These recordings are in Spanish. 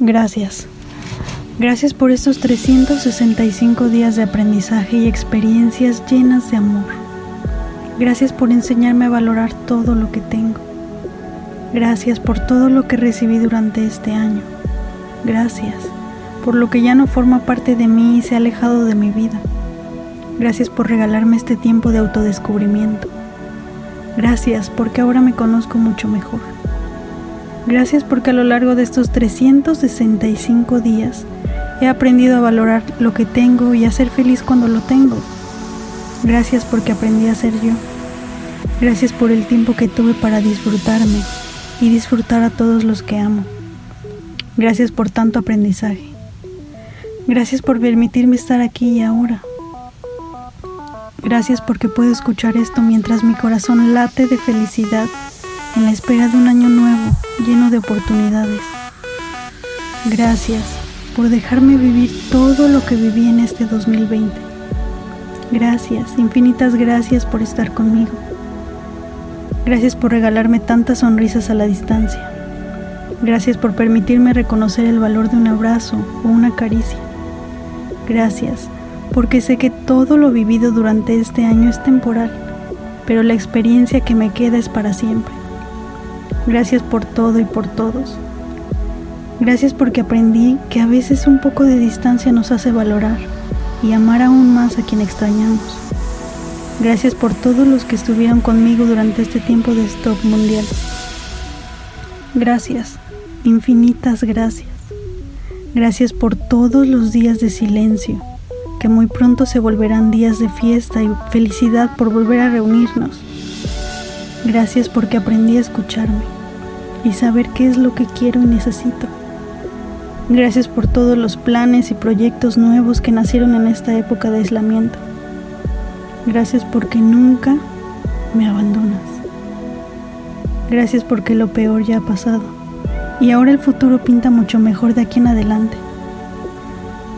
Gracias. Gracias por estos 365 días de aprendizaje y experiencias llenas de amor. Gracias por enseñarme a valorar todo lo que tengo. Gracias por todo lo que recibí durante este año. Gracias por lo que ya no forma parte de mí y se ha alejado de mi vida. Gracias por regalarme este tiempo de autodescubrimiento. Gracias porque ahora me conozco mucho mejor. Gracias porque a lo largo de estos 365 días He aprendido a valorar lo que tengo y a ser feliz cuando lo tengo. Gracias porque aprendí a ser yo. Gracias por el tiempo que tuve para disfrutarme y disfrutar a todos los que amo. Gracias por tanto aprendizaje. Gracias por permitirme estar aquí y ahora. Gracias porque puedo escuchar esto mientras mi corazón late de felicidad en la espera de un año nuevo lleno de oportunidades. Gracias por dejarme vivir todo lo que viví en este 2020. Gracias, infinitas gracias por estar conmigo. Gracias por regalarme tantas sonrisas a la distancia. Gracias por permitirme reconocer el valor de un abrazo o una caricia. Gracias, porque sé que todo lo vivido durante este año es temporal, pero la experiencia que me queda es para siempre. Gracias por todo y por todos. Gracias porque aprendí que a veces un poco de distancia nos hace valorar y amar aún más a quien extrañamos. Gracias por todos los que estuvieron conmigo durante este tiempo de stop mundial. Gracias, infinitas gracias. Gracias por todos los días de silencio, que muy pronto se volverán días de fiesta y felicidad por volver a reunirnos. Gracias porque aprendí a escucharme y saber qué es lo que quiero y necesito. Gracias por todos los planes y proyectos nuevos que nacieron en esta época de aislamiento. Gracias porque nunca me abandonas. Gracias porque lo peor ya ha pasado y ahora el futuro pinta mucho mejor de aquí en adelante.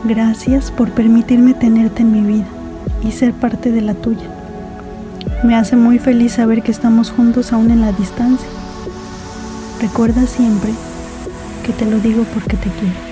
Gracias por permitirme tenerte en mi vida y ser parte de la tuya. Me hace muy feliz saber que estamos juntos aún en la distancia. Recuerda siempre que te lo digo porque te quiero.